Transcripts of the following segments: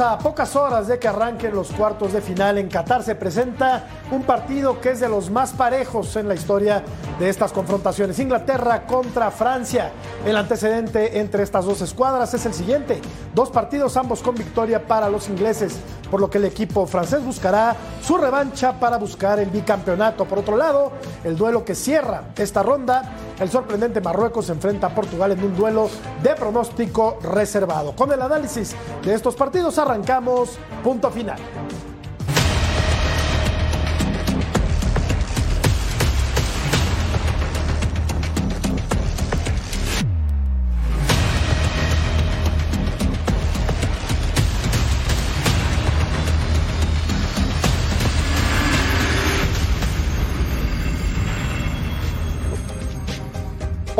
A pocas horas de que arranquen los cuartos de final. En Qatar se presenta un partido que es de los más parejos en la historia de estas confrontaciones. Inglaterra contra Francia. El antecedente entre estas dos escuadras es el siguiente. Dos partidos, ambos con victoria para los ingleses, por lo que el equipo francés buscará su revancha para buscar el bicampeonato. Por otro lado, el duelo que cierra esta ronda, el sorprendente Marruecos se enfrenta a Portugal en un duelo de pronóstico reservado. Con el análisis de estos partidos arrancamos punto final.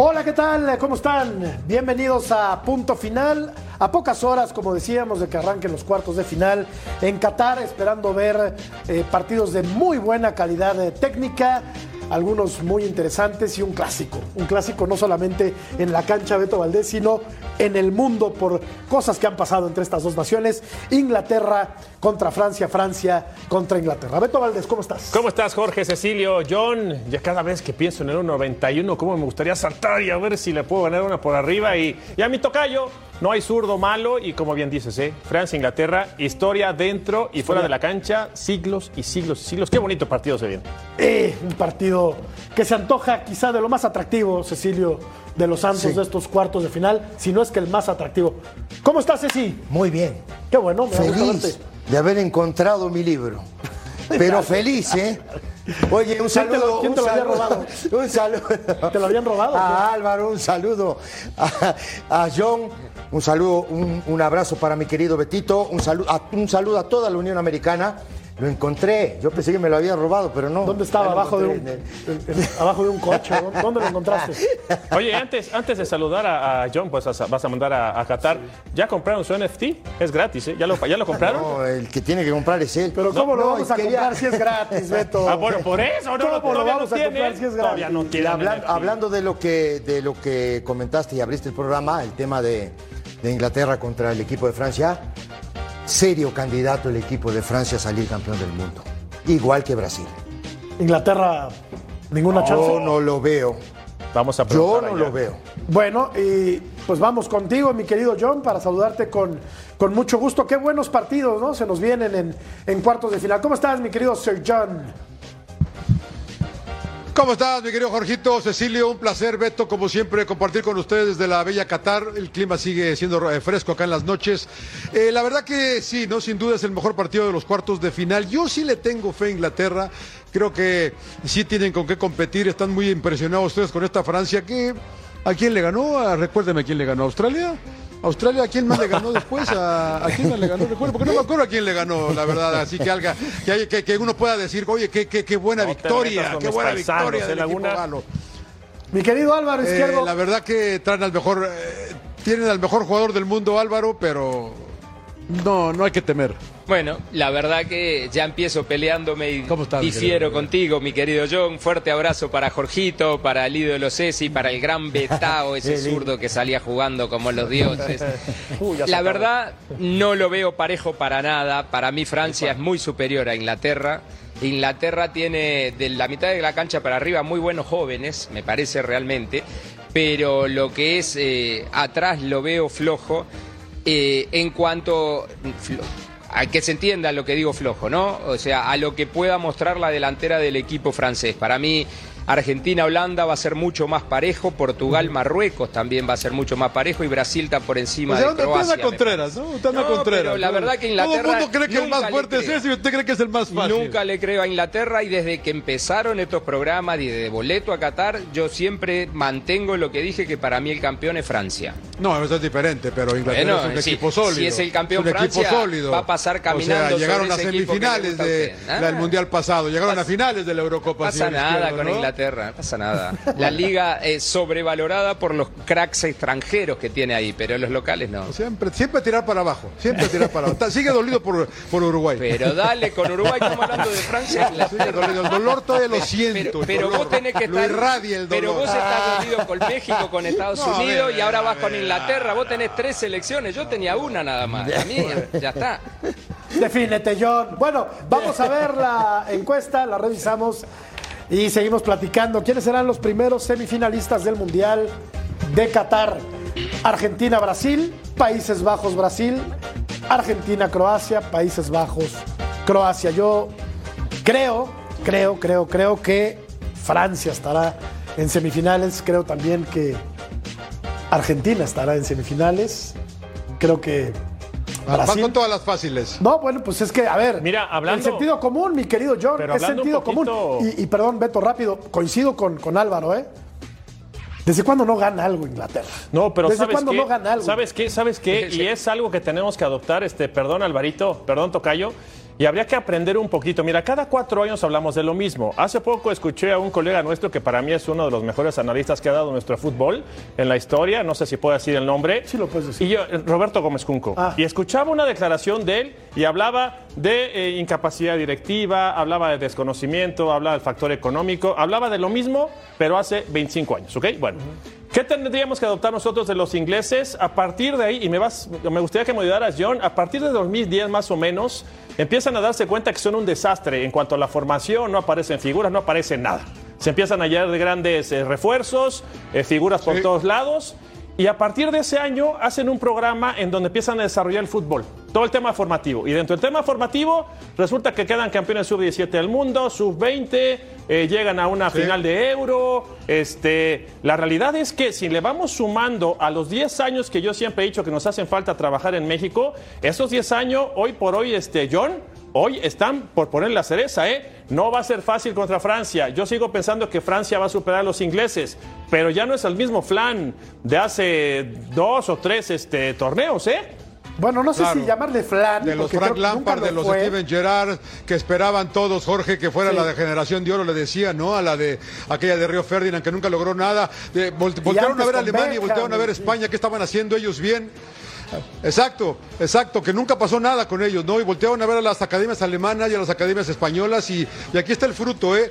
Hola, ¿qué tal? ¿Cómo están? Bienvenidos a Punto Final. A pocas horas, como decíamos, de que arranquen los cuartos de final en Qatar, esperando ver eh, partidos de muy buena calidad eh, técnica, algunos muy interesantes y un clásico. Un clásico no solamente en la cancha Beto Valdés, sino en el mundo por cosas que han pasado entre estas dos naciones. Inglaterra contra Francia, Francia contra Inglaterra. Beto Valdés, ¿cómo estás? ¿Cómo estás, Jorge, Cecilio, John? Ya cada vez que pienso en el 1.91, cómo me gustaría saltar y a ver si le puedo ganar una por arriba. Y, y a mi tocayo, no hay zurdo malo y como bien dices, ¿eh? Francia, Inglaterra, historia dentro y fuera de la cancha, siglos y siglos y siglos. Qué bonito partido se viene. Eh, un partido que se antoja quizá de lo más atractivo, Cecilio, de los Santos Sí. de estos cuartos de final, si no es que el más atractivo. ¿Cómo estás, Ceci? Muy bien. Qué bueno, me Feliz de haber encontrado mi libro. Pero feliz, ¿eh? Oye, un ¿Quién te lo- saludo. quién un te lo había robado? Un saludo. ¿Te lo habían robado A Álvaro, un saludo. A, a John, un saludo, un, un abrazo para mi querido Betito. Un saludo, a, un saludo a toda la Unión Americana. Lo encontré. Yo pensé que me lo habían robado, pero no. ¿Dónde estaba? ¿Abajo de, un, encontré en el- en- en- abajo de un coche? ¿Dónde- ¿Dónde lo encontraste? Oye, antes, antes de saludar a, a John, pues a- vas a mandar a, a Qatar. ¿Ya compraron su NFT? Es gratis, ¿eh? ¿Ya lo, ya lo compraron? No, el que tiene que comprar es él. Pero ¿cómo No, lo no, vamos a quería- comprar si es gratis, Beto? Ah, bueno, por eso, no, ¿Cómo lo todavía vamos no a comprar si es gratis? Todavía no Y tienen hablan- NFT. hablando de lo que de lo que comentaste y abriste el programa, el tema de, de Inglaterra contra el equipo de Francia, serio candidato el equipo de Francia a salir campeón del mundo, igual que Brasil. Inglaterra, ninguna chance. Yo no lo veo, Vamos a yo no allá. lo veo. Bueno, y pues vamos contigo, mi querido John, para saludarte con, con mucho gusto. Qué buenos partidos, ¿no? Se nos vienen en, en cuartos de final. ¿Cómo estás, mi querido Sir John? ¿Cómo estás, mi querido Jorgito? Cecilio, un placer, Beto, como siempre, compartir con ustedes desde la bella Qatar. El clima sigue siendo eh, fresco acá en las noches. Eh, la verdad que sí, no, sin duda es el mejor partido de los cuartos de final. Yo sí le tengo fe a Inglaterra. Creo que sí tienen con qué competir. Están muy impresionados ustedes con esta Francia que... ¿A quién le ganó? Ah, recuérdeme a quién le ganó. ¿A ¿Australia? ¿Australia a quién más le ganó después? ¿A, a quién más le ganó? Recuerdo, porque no me acuerdo a quién le ganó, la verdad. Así que, alga, que, hay- que, que uno pueda decir, oye, qué, qué, qué buena No victoria, qué buena paisanos, victoria ¿eh, equipo galo. Mi querido Álvaro Eh, Izquierdo. la verdad que traen al mejor, eh, tienen al mejor jugador del mundo, Álvaro, pero no, no hay que temer. Bueno, la verdad que ya empiezo peleándome y ¿Cómo estás, difiero contigo, mi querido John. Fuerte abrazo para Jorgito, para el ídolo Ceci, para el gran Betao, ese zurdo que salía jugando como los dioses. La verdad, no lo veo parejo para nada. Para mí Francia es muy superior a Inglaterra. Inglaterra tiene de la mitad de la cancha para arriba muy buenos jóvenes, me parece realmente, pero lo que es eh, atrás lo veo flojo. Eh, en cuanto flo- a que se entienda lo que digo flojo, ¿no? O sea, a lo que pueda mostrar la delantera del equipo francés. Para mí, Argentina-Holanda va a ser mucho más parejo, Portugal-Marruecos también va a ser mucho más parejo y Brasil está por encima O sea, de usted Croacia. anda me Contreras, ¿no? Usted anda No, Contreras. pero la ¿no? verdad que Inglaterra Todo el mundo cree que el más fuerte es ese y usted cree que es el más fácil. Nunca le creo a Inglaterra y desde que empezaron estos programas y de boleto a Qatar, yo siempre mantengo lo que dije que para mí el campeón es Francia. No, eso es diferente, pero Inglaterra Bueno, es un sí, equipo sólido. si es el campeón Es un equipo Francia, sólido. va a pasar O caminando sea, llegaron sobre a semifinales gusta a de, usted. Ah. del Mundial pasado, llegaron a finales de la Eurocopa. pasa señor nada con ¿no? Inglaterra, no pasa nada. La liga es sobrevalorada por los cracks extranjeros que tiene ahí, pero los locales no. Siempre, siempre tirar para abajo, siempre tirar para abajo. Sigue dolido por, por Uruguay. Pero dale, con Uruguay estamos hablando de Francia. Sigue dolido. El dolor todavía lo siento. Pero, vos tenés que Lo estar. irradia el dolor. Pero vos estás dolido con México, con Estados No, Unidos ver, y ahora vas ver, con Inglaterra. Vos tenés tres selecciones, yo tenía una nada más. A mí ya está. Defínete, John. Bueno, vamos a ver la encuesta, la revisamos y seguimos platicando. ¿Quiénes serán los primeros semifinalistas del Mundial de Qatar? Argentina, Brasil, Países Bajos, Brasil, Argentina, Croacia, Países Bajos, Croacia. Yo creo, creo, creo, creo que Francia estará en semifinales. Creo también que Argentina estará en semifinales. Creo que Vas con todas las fáciles. No, bueno, pues es que, a ver, Mira, hablando- el sentido común, mi querido John, es sentido poquito- común. Y, y perdón, Beto, rápido, coincido con, con Álvaro, ¿eh? ¿Desde cuándo no gana algo Inglaterra? No, pero ¿Desde ¿sabes cuándo qué? no gana algo? ¿Sabes qué? ¿Sabes qué? Y es algo que tenemos que adoptar, este, perdón Alvarito, perdón Tocayo, y habría que aprender un poquito. Mira, cada cuatro años hablamos de lo mismo. Hace poco escuché a un colega nuestro que para mí es uno de los mejores analistas que ha dado nuestro fútbol en la historia, no sé si puedo decir el nombre. Sí lo puedes decir. Y yo, eh, Roberto Gómez Cunco. Ah. Y escuchaba una declaración de él y hablaba de eh, incapacidad directiva, hablaba de desconocimiento, hablaba del factor económico, hablaba de lo mismo, pero hace 25 años, ¿ok? Bueno. ¿Qué tendríamos que adoptar nosotros de los ingleses? A partir de ahí, y me, vas, me gustaría que me ayudaras, John, a partir de 2010 más o menos, empiezan a darse cuenta que son un desastre en cuanto a la formación, no aparecen figuras, no aparece nada. Se empiezan a hallar de grandes eh, refuerzos, eh, figuras por Sí. todos lados, y a partir de ese año hacen un programa en donde empiezan a desarrollar el fútbol, todo el tema formativo. Y dentro del tema formativo resulta que quedan campeones sub-17 del mundo, sub-20, eh, llegan a una Sí. final de Euro. Este, la realidad es que si le vamos sumando a los 10 años que yo siempre he dicho que nos hacen falta trabajar en México, esos 10 años, hoy por hoy, este, John, hoy están por poner la cereza, ¿eh? No va a ser fácil contra Francia. Yo sigo pensando que Francia va a superar a los ingleses, pero ya no es el mismo flan de hace dos o tres este, torneos, ¿eh? Bueno, no sé Claro. si llamarle flan. De los Frank Lampard, lo de los fue. Steven Gerrard, que esperaban todos, Jorge, que fuera Sí. la de generación de oro, le decía, ¿no? A la de aquella de Río Ferdinand, que nunca logró nada. De, volte- voltearon a ver Alemania y Beckham, voltearon a ver. España, ¿qué estaban haciendo ellos bien? Exacto, exacto, que nunca pasó nada con ellos, ¿no? Y voltearon a ver a las academias alemanas y a las academias españolas y, y aquí está el fruto, ¿eh?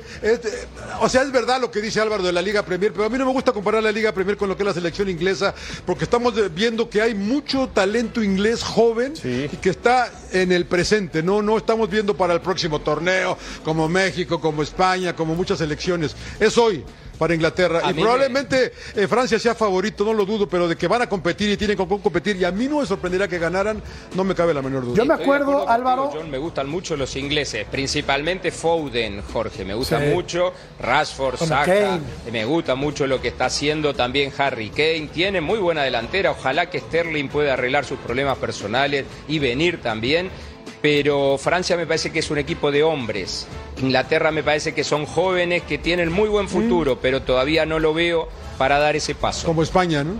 O sea, es verdad lo que dice Álvaro de la Liga Premier, pero a mí no me gusta comparar la Liga Premier con lo que es la selección inglesa, porque estamos viendo que hay mucho talento inglés joven Sí. y que está en el presente, ¿no? No estamos viendo para el próximo torneo, como México, como España, como muchas selecciones. Es hoy para Inglaterra. A y probablemente eh, Francia sea favorito, no lo dudo, pero de que van a competir y tienen con qué competir, y a mí no me sorprenderá que ganaran, no me cabe la menor duda. Yo me acuerdo, contigo, Álvaro- John, me gustan mucho los ingleses, principalmente Foden, Jorge, me gusta Sí. mucho. Rashford, Con Saka, Kane. me gusta mucho lo que está haciendo también Harry Kane. Tiene muy buena delantera, ojalá que Sterling pueda arreglar sus problemas personales y venir también. Pero Francia me parece que es un equipo de hombres. Inglaterra me parece que son jóvenes que tienen muy buen futuro, pero todavía no lo veo para dar ese paso. Como España, ¿no?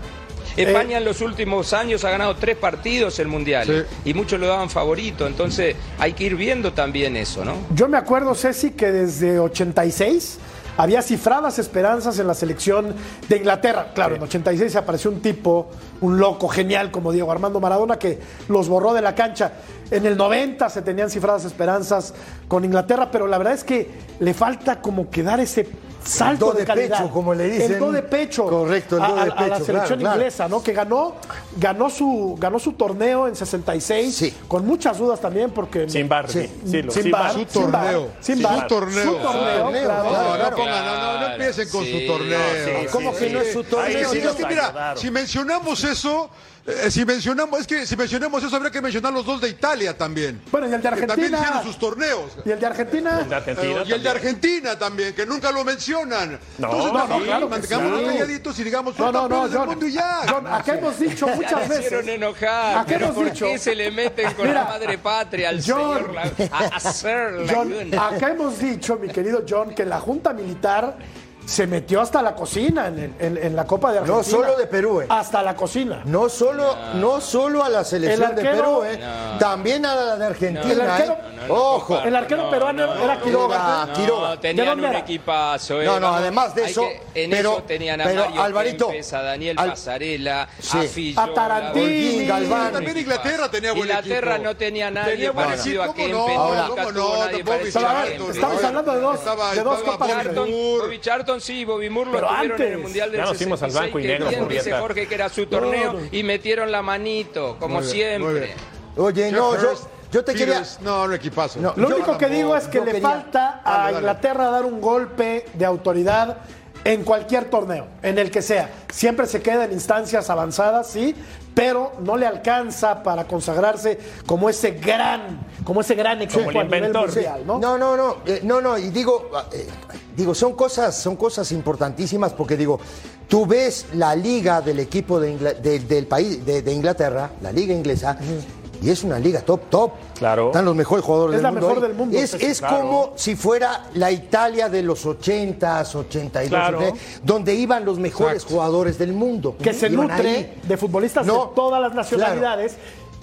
España en los últimos años ha ganado tres partidos el Mundial Sí. y muchos lo daban favorito, entonces hay que ir viendo también eso, ¿no? Yo me acuerdo, Ceci, que desde 86 había cifradas esperanzas en la selección de Inglaterra. Claro, en 86 apareció un tipo, un loco genial como Diego Armando Maradona, que los borró de la cancha. En el 90 se tenían cifradas esperanzas con Inglaterra, pero la verdad es que le falta como que dar ese salto do de, de calidad. pecho, como le dicen. El do de pecho. Correcto, el a- do de a- a la pecho, selección claro, claro. inglesa, ¿no? Que ganó, ganó su, ganó su torneo en 66, Sí. con muchas dudas también, porque Sin bar, Sí. sí, lo- sin sin bar, bar. Su sin bar, torneo. sin Su bar. torneo. Su torneo, claro. claro. No, no, pongan, no, no, empiecen con sí. su torneo. sí, ¿Cómo sí, que no es su torneo? que mira, si mencionamos eso, eh, si mencionamos, es que si mencionamos eso habría que mencionar los dos de Italia también. Bueno, y el de Que también Argentina. hicieron sus torneos. Y el de Argentina. El de Argentina Eh, y el de. Argentina también, que nunca lo mencionan. No, Entonces, no, no, claro que mantengámonos sí. calladitos y digamos, No, son no, no, del John. mundo y ya. John, acá hemos dicho muchas veces. enojar, Acá hemos ¿por dicho- qué se le meten con Mira, la madre patria al John, señor la- a la John, acá hemos dicho, mi querido John, que la Junta Militar se metió hasta la cocina en, el- en- en la Copa de Argentina. No solo de Perú, eh. Hasta la cocina. No solo, no solo a la selección El de Perú, ¿eh? también a la de Argentina. El arquero- ¿eh? Ojo. El arquero peruano era Quiroga. Quiroga. Quiroga. ¿De tenían dónde un equipazo. eh, No, no, vamos, además de eso, que- en pero- eso tenían a pero, Mario Alvarito, Kempes, a Daniel Al- Pasarela, Sí. a A Fillola, Tarantini. Holguín, Galván. También Inglaterra tenía buen Inglaterra equipo. no tenía nadie Tenía buen parecido a equipo, Kempes. ¿cómo no? nunca ¿Cómo tuvo no? a. Estamos hablando de dos- de dos Copas del Bobby Moore. Sí, lo Pero tuvieron en el antes. Mundial del Ya nos fuimos al 66, blanco y que negro, bien, dice. Jorge que era su torneo No, no. y metieron la manito, como Muy siempre. bien. Oye, no, yo, te quería. No, no equipazo. No, Lo Yo- único que digo es que le quería- falta a Dale, dale. Inglaterra dar un golpe de autoridad en cualquier torneo, en el que sea. Siempre se queda en instancias avanzadas, sí, pero no le alcanza para consagrarse como ese gran, como ese gran equipo el a nivel inventor. mundial, ¿no? No, no, no, eh, no, no, y digo, eh, digo, son cosas, son cosas importantísimas porque digo, tú ves la liga del equipo de del país de, de Inglaterra, la liga inglesa, y es una liga top, top. Claro. Están los mejores jugadores Es del la mundo. mejor ahí. del mundo, Es, es claro. como si fuera la Italia de los 80s, 82, Claro. 83, donde iban los mejores Exacto. jugadores del mundo. que se Iban nutre ahí. de futbolistas No, de todas las nacionalidades.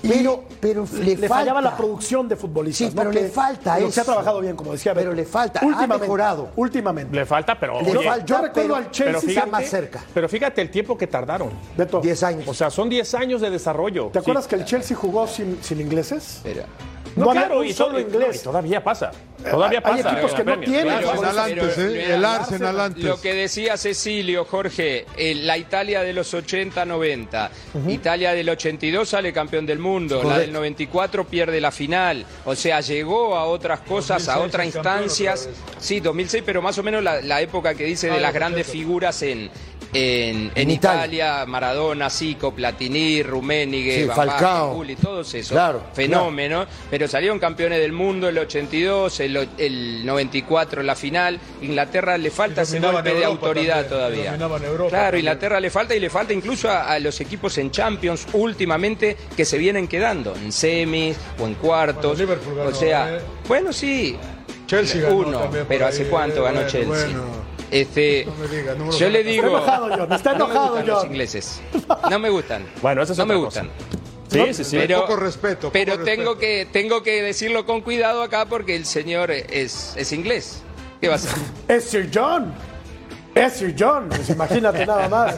Pero- pero le le, fallaba la producción de futbolistas. Sí, ¿no? pero Que- le falta que se ha eso. trabajado bien, como decía. Pero Beto. le falta, ha mejorado. Últimamente. Le falta, pero Le oye, falta, yo recuerdo pero- al Chelsea pero está más cerca. Pero fíjate el tiempo que tardaron. Beto, 10 años. O sea, son 10 años de desarrollo. ¿te acuerdas que el Chelsea jugó sin, sin ingleses? Pero- No, claro, y, solo inglés. y todavía pasa. Todavía hay pasa. equipos en que la no tienen. Claro. Antes, ¿eh? El Arsenal antes. Lo que decía Cecilio, Jorge, eh, la Italia de los 80-90, Italia del 82 sale campeón del mundo, la del 94 pierde la final, o sea, llegó a otras cosas, a otras instancias. Sí, 2006, pero más o menos la, la época que dice de las grandes figuras en, en, en Italia. Italia, Maradona, Zico, Platini, Rummenigge, Sí, Falcao. Gulli, todos esos Claro, fenómenos, pero salieron campeones del mundo el 82, el, o- el 94 en la final. Inglaterra le falta ese golpe de autoridad también, todavía. Europa claro, también. Inglaterra le falta y le falta incluso a, a los equipos en Champions últimamente que se vienen quedando en semis o en cuartos. Bueno, o sea, ¿eh? bueno, sí. Chelsea ganó Uno, pero ahí, ¿hace cuánto eh, ganó bueno, Chelsea? bueno. Este, No me digas, no me lo yo le digo, Está enojado, John, está no me enojado, gustan los John. ingleses. No me gustan. Bueno, esa es no me cosa. gustan. Sí, sí, sí. Pero, Poco respeto, poco pero respeto. tengo que tengo que decirlo con cuidado acá porque el señor es, es inglés. ¿Qué va a hacer? Es Sir John. Es Sir John. Pues imagínate nada más.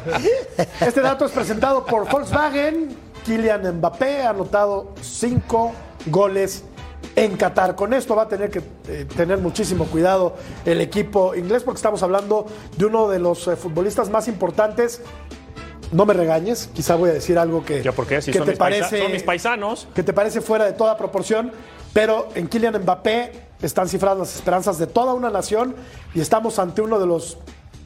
Este dato es presentado por Volkswagen. Kylian Mbappé ha anotado cinco goles en Qatar. Con esto va a tener que eh, tener muchísimo cuidado el equipo inglés porque estamos hablando de uno de los eh, futbolistas más importantes. No me regañes, quizá voy a decir algo que, ¿Yo? Si que son, te mis paisa- parece son mis paisanos. que te parece fuera de toda proporción, pero en Kylian Mbappé están cifradas las esperanzas de toda una nación y estamos ante uno de los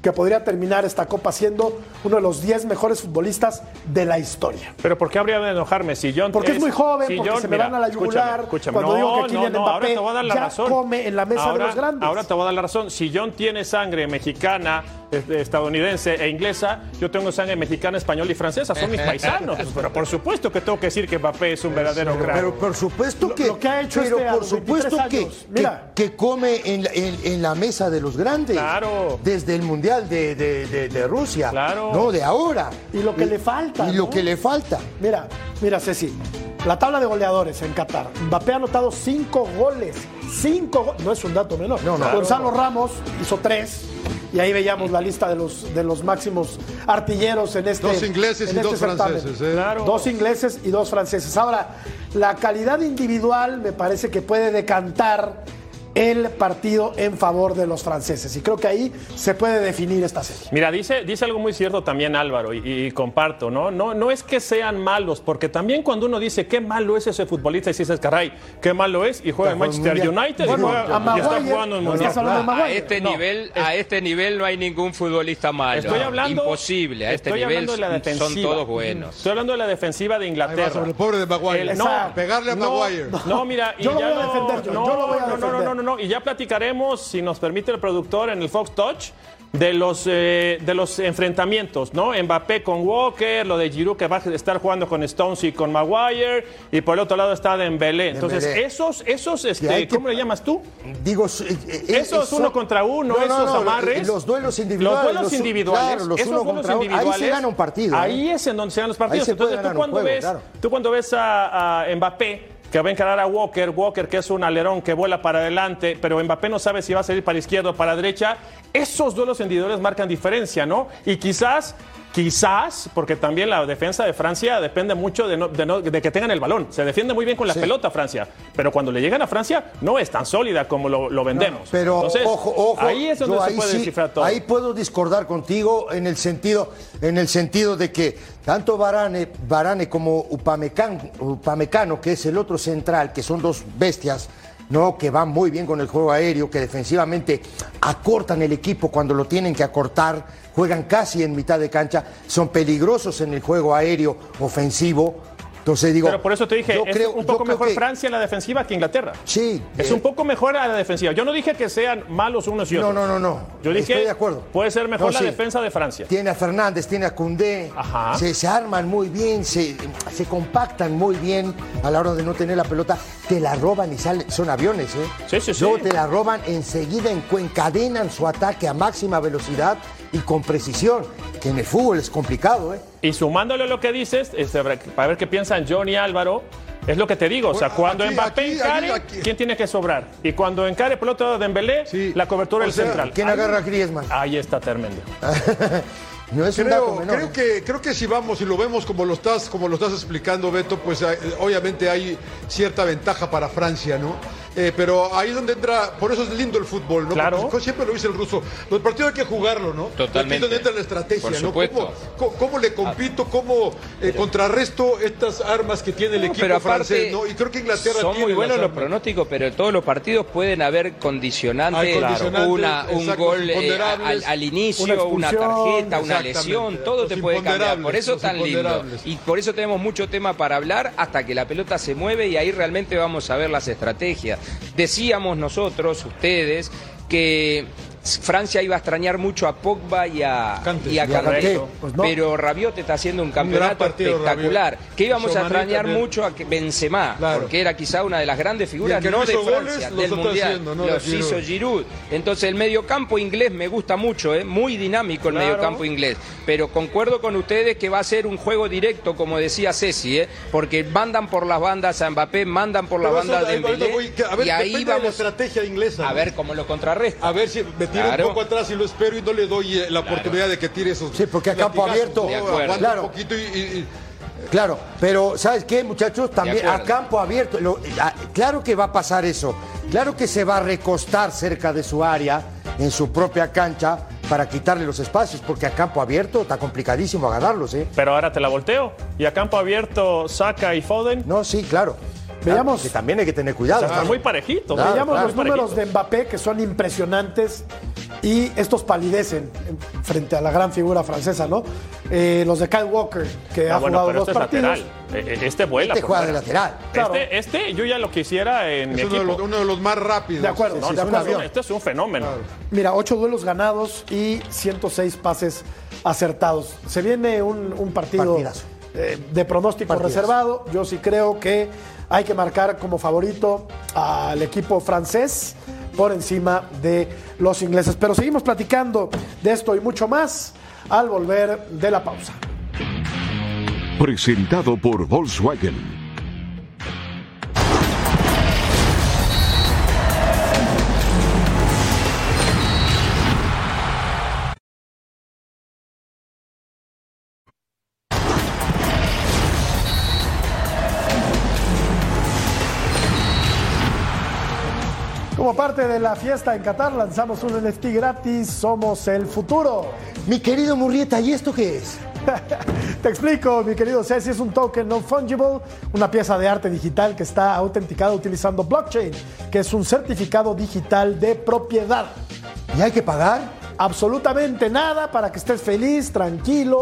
que podría terminar esta copa siendo uno de los 10 mejores futbolistas de la historia. Pero ¿por qué habría de enojarme si John Porque es muy joven, si porque John- se me mira, van a la yugular escúchame, cuando no, digo que Kylian no, no, ahora Mbappé te voy a dar la ya razón. come en la mesa de Ahora- los grandes. Ahora te voy a dar la razón. Si John tiene sangre mexicana, estadounidense e inglesa, yo tengo sangre mexicana, española y francesa. Son mis paisanos. Pero por supuesto que tengo que decir que Mbappé es un verdadero crack. Pero por supuesto que. lo que ha hecho pero este por supuesto 23 que, años. que- Mira. que come en, la- en- en la mesa de los grandes. Claro. Desde el Mundial de, de- de- de Rusia. Claro. No, de ahora. Y lo que le falta, Y lo que le falta. Mira, mira, Ceci. La tabla de goleadores en Qatar. Mbappé ha anotado cinco goles. Cinco go- No es un dato menor. No, no. Gonzalo Ramos hizo tres. Y ahí veíamos la lista de los, de los máximos artilleros en este Dos ingleses en y este dos certamen. franceses, ¿eh? Claro. Dos ingleses y dos franceses. Ahora, la calidad individual me parece que puede decantar el partido en favor de los franceses. Y creo que ahí se puede definir esta serie. Mira, dice, dice algo muy cierto también Álvaro, y, y comparto, ¿no? ¿no? No es que sean malos, porque también cuando uno dice qué malo es ese futbolista, y si dices, caray, qué malo es, y juega en Manchester Mundial. United, y, juega- y está jugando en no Mundial. A este No, nivel, a este nivel no hay ningún futbolista malo. Estoy hablando, Imposible. A este estoy nivel hablando de la son defensiva. todos buenos. Estoy hablando de la defensiva de Inglaterra. sobre el pobre de Maguire. El-. Pegarle a Maguire. No, mira, y Yo lo ya voy a defender, no, yo lo voy a no, no, no, defender. no, no, Y ya platicaremos, si nos permite el productor, en el Fox Touch, de los, eh, de los enfrentamientos, ¿no? Mbappé con Walker, lo de Giroud que va a estar jugando con Stones y con Maguire, y por el otro lado está Dembélé. Entonces, Dembélé. esos, esos, este, que- ¿cómo le llamas tú? Digo, eh, eh, Esos son- uno contra uno, esos amarres. Los duelos individuales. Los duelos los- individuales. claro, los esos uno duelos individuales. Ahí se gana un partido. ¿eh? Ahí es en donde se ganan los partidos. Entonces, tú cuando, juego, ves, claro. tú cuando ves a, a Mbappé que va a encarar a Walker, Walker que es un alerón que vuela para adelante, pero Mbappé no sabe si va a salir para izquierda o para derecha, esos duelos individuales marcan diferencia, ¿no? Y quizás, quizás, porque también la defensa de Francia depende mucho de, no- de no- de que tengan el balón. Se defiende muy bien con la pelota Francia, pero cuando le llegan a Francia no es tan sólida como lo, lo vendemos. Pero Entonces, ojo, ojo. ahí es donde se ahí puede sí- descifrar todo. Ahí puedo discordar contigo en el sentido, en el sentido de que tanto Varane, Varane como Upamecano, Upamecano, que es el otro central, que son dos bestias, no, que van muy bien con el juego aéreo, que defensivamente acortan el equipo cuando lo tienen que acortar, juegan casi en mitad de cancha, son peligrosos en el juego aéreo ofensivo. Entonces digo, Pero por eso te dije, yo es creo- un poco mejor que- Francia en la defensiva que Inglaterra. Sí, Es eh, un poco mejor a la defensiva. Yo no dije que sean malos unos y No, otros. no, no, no. Yo dije Estoy de acuerdo. puede ser mejor No, la sí. defensa de Francia. Tiene a Fernández, tiene a Cundé. Ajá. Se, se arman muy bien, se, se compactan muy bien a la hora de no tener la pelota. Te la roban y salen. Son aviones, ¿eh? Sí, sí, sí. Luego te la roban, enseguida encadenan su ataque a máxima velocidad y con precisión. Que en el fútbol es complicado, ¿eh? Y sumándole lo que dices, este, para ver qué piensan John y Álvaro, es lo que te digo. O sea, cuando aquí- Mbappé aquí- encare, aquí- aquí. ¿quién tiene que sobrar? Y cuando encare por el otro lado de Dembélé, Sí. la cobertura O del sea, central. ¿Quién Ahí- agarra a Griezmann? Ahí está tremendo. No es un dato Creo, menor. creo que creo que si vamos y lo vemos como lo estás como lo estás explicando Beto, pues eh, obviamente hay cierta ventaja para Francia, ¿no? Eh, pero ahí es donde entra, por eso es lindo el fútbol, ¿no? Claro. Porque siempre lo dice el ruso. Los partidos hay que jugarlo, ¿no? Totalmente. Aquí es donde entra la estrategia, Por ¿no? ¿Cómo, cómo- cómo le compito, cómo eh, contrarresto estas armas que tiene el No, equipo pero aparte, francés, ¿no? Y creo que Inglaterra son tiene muy buenos los pronósticos, pero todos los partidos pueden haber condicionantes, Hay condicionantes, una, un exacto, gol eh, al, al inicio, Una tarjeta, una lesión, todo Los te puede cambiar. Por eso tan lindo. Y por eso tenemos mucho tema para hablar hasta que la pelota se mueve y ahí realmente vamos a ver las estrategias. Decíamos nosotros, ustedes, que Francia iba a extrañar mucho a Pogba y a, Kanté. y a. Pues no. pero Rabiot está haciendo un campeonato partido, espectacular. Rabiot. Que íbamos a extrañar también. mucho a Benzema, Claro. porque era quizá una de las grandes figuras, no de Francia, goles, del Mundial. haciendo, no los Giroud. hizo Giroud. Entonces el mediocampo inglés me gusta mucho, ¿eh? muy dinámico el Claro. mediocampo inglés. Pero concuerdo con ustedes que va a ser un juego directo, como decía Ceci, ¿eh? porque mandan por las bandas a Mbappé, mandan por las bandas de ver, y ahí de la vamos estrategia inglesa. a ver cómo lo contrarresta. A ver si tiro Claro. un poco atrás y lo espero y no le doy eh, la oportunidad de que tire esos. Sí, porque a campo abierto- Claro. un poquito y, y- y- Claro, pero ¿sabes qué, muchachos? También a campo abierto. lo- a- claro que va a pasar eso. Claro que se va a recostar cerca de su área, en su propia cancha, para quitarle los espacios, porque a campo abierto está complicadísimo agarrarlos, ¿eh? Pero ahora te la volteo. Y a campo abierto, Saca y Foden. No, sí, claro. Veamos. Claro, que también hay que tener cuidado. Están muy parejitos. Claro, Veamos claro. los números de Mbappé, que son impresionantes, y estos palidecen en- frente a la gran figura francesa, ¿no? Eh, los de Kyle Walker, que Ah, ha bueno, jugado pero dos este es partidos. lateral. Eh, eh, Este vuela. Este juega de lateral. Claro. Este, este yo ya lo quisiera en mi es uno de, los, uno de los más rápidos. De acuerdo, No, sí, de este, acuerdo. es un, este es un fenómeno. Mira, ocho duelos ganados y 106 pases acertados. Se viene un, un partido Partidazo. Eh, de pronóstico reservado. Yo sí creo que hay que marcar como favorito al equipo francés por encima de los ingleses. Pero seguimos platicando de esto y mucho más al volver de la pausa. Presentado por Volkswagen. Parte de la fiesta en Qatar, lanzamos un NFT gratis. Somos el futuro. Mi querido Murrieta, ¿y esto qué es? Te explico, mi querido Ceci, es un token non fungible, una pieza de arte digital que está autenticada utilizando blockchain, que es un certificado digital de propiedad. ¿Y hay que pagar? Absolutamente nada para que estés feliz, tranquilo,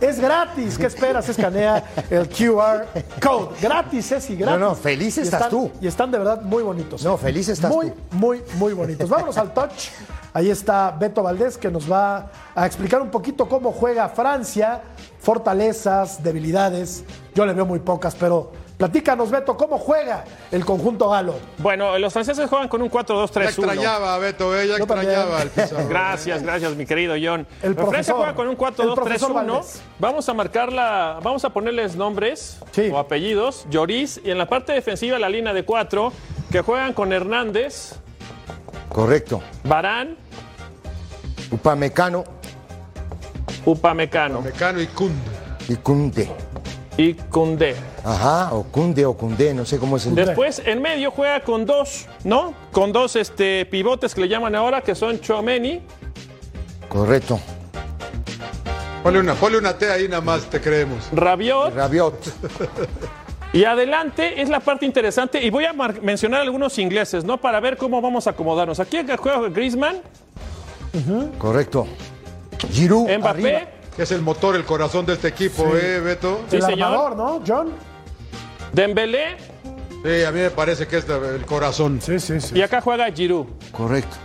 Es gratis. ¿Qué esperas? Escanea el QR code. Gratis, es y gratis. No, no, feliz Y estás están- tú. Y están de verdad muy bonitos. No, feliz estás muy, tú. Muy, muy bonitos. Vámonos al touch. Ahí está Beto Valdés que nos va a explicar un poquito cómo juega Francia, fortalezas, debilidades. Yo le veo muy pocas, pero platícanos, Beto, cómo juega el conjunto galo. Bueno, los franceses juegan con un Ya 4-2-3-1. extrañaba a Beto, eh, ya Yo extrañaba al pizarro. Gracias, gracias, mi querido John. El Francia profesor. juega con un El profesor 4-2-3-1. Valdés. Vamos a marcarla, vamos a ponerles nombres Sí. o apellidos. Lloris y en la parte defensiva la línea de cuatro que juegan con Hernández, Correcto. Barán, Upamecano Upamecano Mecano y Kunde. y Kunde. y Koundé. Ajá, o Kunde o Kunde, no sé cómo es el Después en medio juega con dos, ¿no? Con dos este, pivotes que le llaman ahora, que son Chouameni, Correcto. Ponle una, ponle una T ahí nada más, te creemos. Rabiot Rabiot. Y adelante es la parte interesante y voy a mencionar algunos ingleses, ¿no? Para ver cómo vamos a acomodarnos. Aquí juega Griezmann, Correcto. Giroud. Mbappé, arriba. Que es el motor, el corazón de este equipo, ¿eh, Beto? Sí, el señor. armador, ¿no, John? Dembélé Sí, a mí me parece que es el corazón. Sí, sí, sí. y acá juega Giroud. Correcto.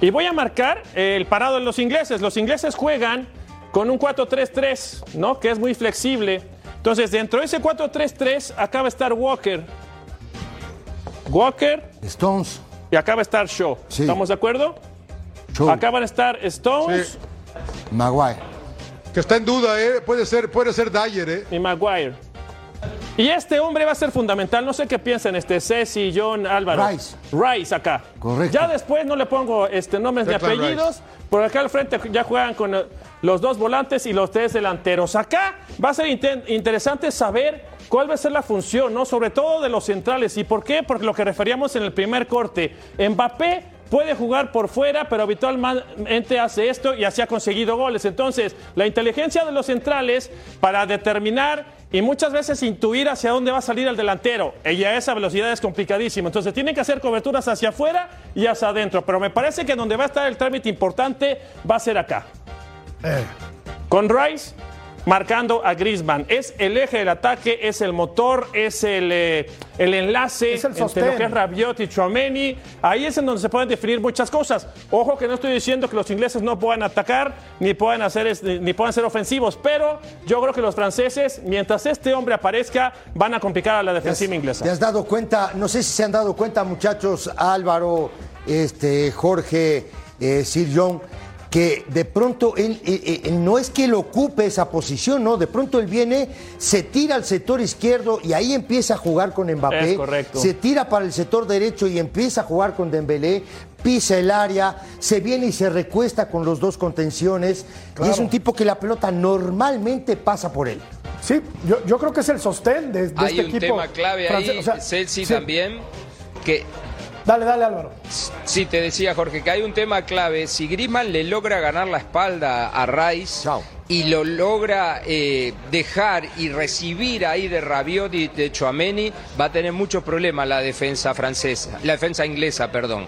Y voy a marcar el parado de los ingleses. Los ingleses juegan con un 4-3-3, ¿no? Que es muy flexible. Entonces, dentro de ese 4-3-3 acaba de estar Walker. Walker Stones. y acaba de estar Shaw. Sí. ¿Estamos de acuerdo? Shaw, Acá van a estar Stones Sí. Maguire. Que está en duda, ¿eh? Puede ser, puede ser Dyer, ¿eh? y Maguire. Y este hombre va a ser fundamental. No sé qué piensan, este Ceci, John, Álvaro. Rice. Rice acá. Correcto. Ya después no le pongo este, nombres ni apellidos. Por acá al frente ya juegan con eh, los dos volantes y los tres delanteros. Acá va a ser inte- interesante saber cuál va a ser la función, ¿no? Sobre todo de los centrales. ¿Y por qué? Porque lo que referíamos en el primer corte. Mbappé puede jugar por fuera, pero habitualmente hace esto y así ha conseguido goles. Entonces, la inteligencia de los centrales para determinar y muchas veces intuir hacia dónde va a salir el delantero. Y a esa velocidad es complicadísimo. Entonces, tienen que hacer coberturas hacia afuera y hacia adentro. Pero me parece que donde va a estar el trámite importante va a ser acá. Con Rice marcando a Griezmann. Es el eje del ataque, es el motor, es el, eh, el enlace Es el entre lo que es Rabiot y Chouameni. Ahí es en donde se pueden definir muchas cosas. Ojo que no estoy diciendo que los ingleses no puedan atacar ni puedan hacer ni puedan ser ofensivos, pero yo creo que los franceses, mientras este hombre aparezca, van a complicar a la defensiva inglesa. ¿Te has dado cuenta? No sé si se han dado cuenta, muchachos, Álvaro, este, Jorge, eh, Sir John, que de pronto él, eh, eh, no es que él ocupe esa posición, no, de pronto él viene, se tira al sector izquierdo y ahí empieza a jugar con Mbappé. Es correcto. Se tira para el sector derecho y empieza a jugar con Dembélé, pisa el área, se viene y se recuesta con los dos contenciones. Y es un tipo que la pelota normalmente pasa por él. Sí, yo, yo creo que es el sostén de, de Hay este un equipo. tema clave francés. ahí, O sea, sí. también, que Dale, dale, Álvaro. Sí, te decía Jorge que hay un tema clave. Si Griezmann le logra ganar la espalda a Rice Chao. y lo logra eh, dejar y recibir ahí de Rabiot y de Chouameni, va a tener muchos problemas la defensa francesa, la defensa inglesa, perdón.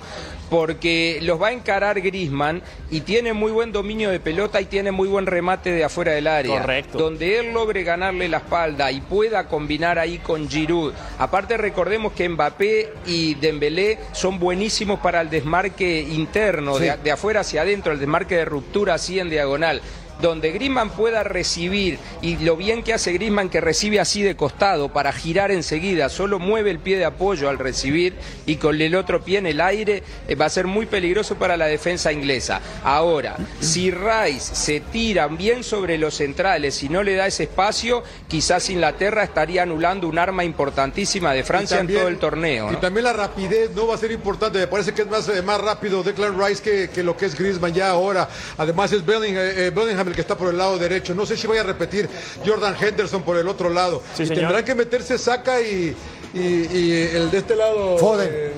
Porque los va a encarar Griezmann y tiene muy buen dominio de pelota y tiene muy buen remate de afuera del área. Correcto. Donde él logre ganarle la espalda y pueda combinar ahí con Giroud. Aparte recordemos que Mbappé y Dembélé son buenísimos para el desmarque interno, de, de afuera hacia adentro, el desmarque de ruptura así en diagonal. Donde Griezmann pueda recibir, y lo bien que hace Griezmann que recibe así de costado para girar enseguida, solo mueve el pie de apoyo al recibir y con el otro pie en el aire, eh, va a ser muy peligroso para la defensa inglesa. Ahora, si Rice se tira bien sobre los centrales y no le da ese espacio, quizás Inglaterra estaría anulando un arma importantísima de Francia también- en todo el torneo. Y también la rapidez no va a ser importante. Me parece que es más, eh, más rápido Declan Rice que, que lo que es Griezmann ya ahora. Además es Bellingham, eh, Bellingham el que está por el lado derecho. No sé si voy a repetir Jordan Henderson por el otro lado. Sí, y señor. tendrán que meterse Saca y, y- y el de este lado. Foden. eh,